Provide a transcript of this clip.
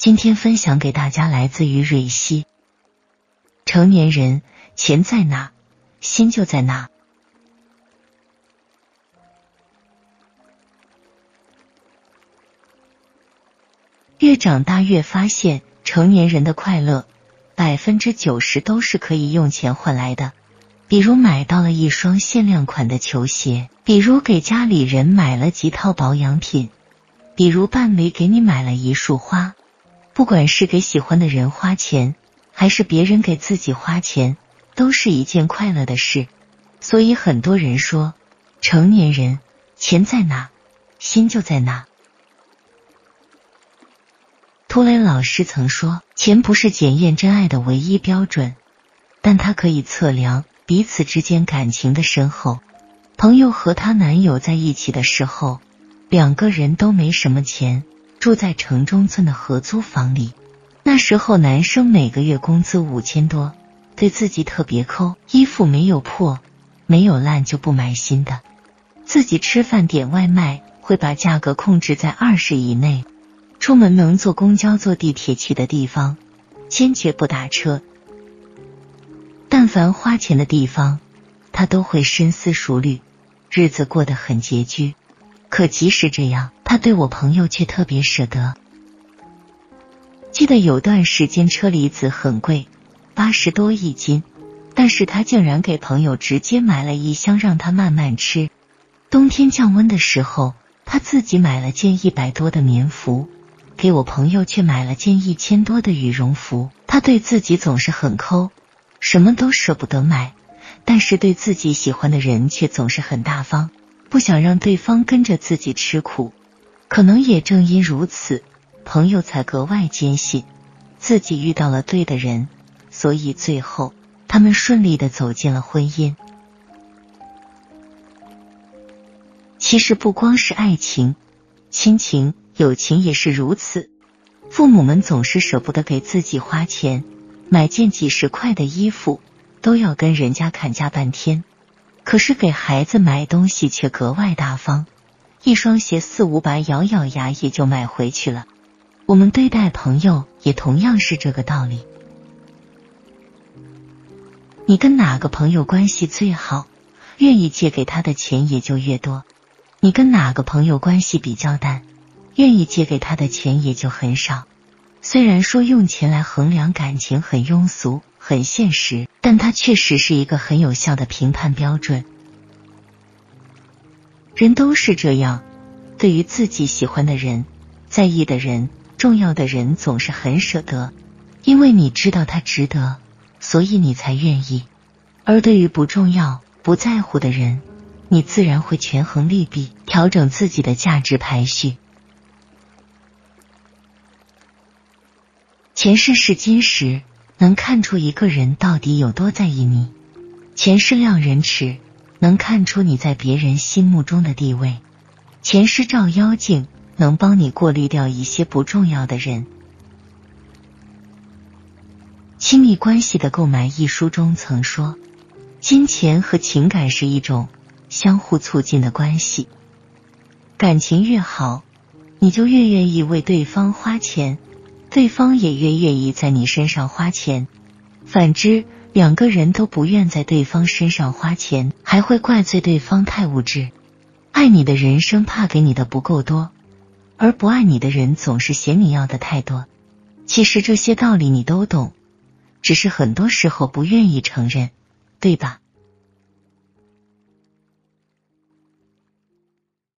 今天分享给大家来自于瑞希。成年人，钱在哪，心就在哪。越长大越发现，成年人的快乐百分之九十都是可以用钱换来的。比如买到了一双限量款的球鞋，比如给家里人买了几套保养品，比如伴侣给你买了一束花。不管是给喜欢的人花钱，还是别人给自己花钱，都是一件快乐的事。所以很多人说，成年人钱在哪，心就在哪。图雷老师曾说，钱不是检验真爱的唯一标准，但它可以测量彼此之间感情的深厚。朋友和她男友在一起的时候，两个人都没什么钱。住在城中村的合租房里，那时候男生每个月工资五千多，对自己特别抠，衣服没有破、没有烂就不买新的。自己吃饭点外卖会把价格控制在二十以内，出门能坐公交、坐地铁去的地方，坚决不打车。但凡花钱的地方，他都会深思熟虑，日子过得很拮据。可即使这样。他对我朋友却特别舍得。记得有段时间车厘子很贵，八十多一斤，但是他竟然给朋友直接买了一箱让他慢慢吃。冬天降温的时候，他自己买了件一百多的棉服，给我朋友却买了件一千多的羽绒服。他对自己总是很抠，什么都舍不得买，但是对自己喜欢的人却总是很大方，不想让对方跟着自己吃苦。可能也正因如此，朋友才格外坚信自己遇到了对的人，所以最后他们顺利的走进了婚姻。其实不光是爱情、亲情、友情也是如此。父母们总是舍不得给自己花钱，买件几十块的衣服都要跟人家砍价半天，可是给孩子买东西却格外大方。一双鞋四五百，咬咬牙也就买回去了。我们对待朋友也同样是这个道理。你跟哪个朋友关系最好，愿意借给他的钱也就越多；你跟哪个朋友关系比较淡，愿意借给他的钱也就很少。虽然说用钱来衡量感情很庸俗、很现实，但它确实是一个很有效的评判标准。人都是这样，对于自己喜欢的人、在意的人、重要的人，总是很舍得，因为你知道他值得，所以你才愿意；而对于不重要、不在乎的人，你自然会权衡利弊，调整自己的价值排序。前世是金石，能看出一个人到底有多在意你；前世量人尺。能看出你在别人心目中的地位，前世照妖镜能帮你过滤掉一些不重要的人。亲密关系的购买一书中曾说，金钱和情感是一种相互促进的关系，感情越好，你就越愿意为对方花钱，对方也越愿意在你身上花钱。反之。两个人都不愿在对方身上花钱，还会怪罪对方太物质。爱你的人生怕给你的不够多，而不爱你的人总是嫌你要的太多。其实这些道理你都懂，只是很多时候不愿意承认，对吧？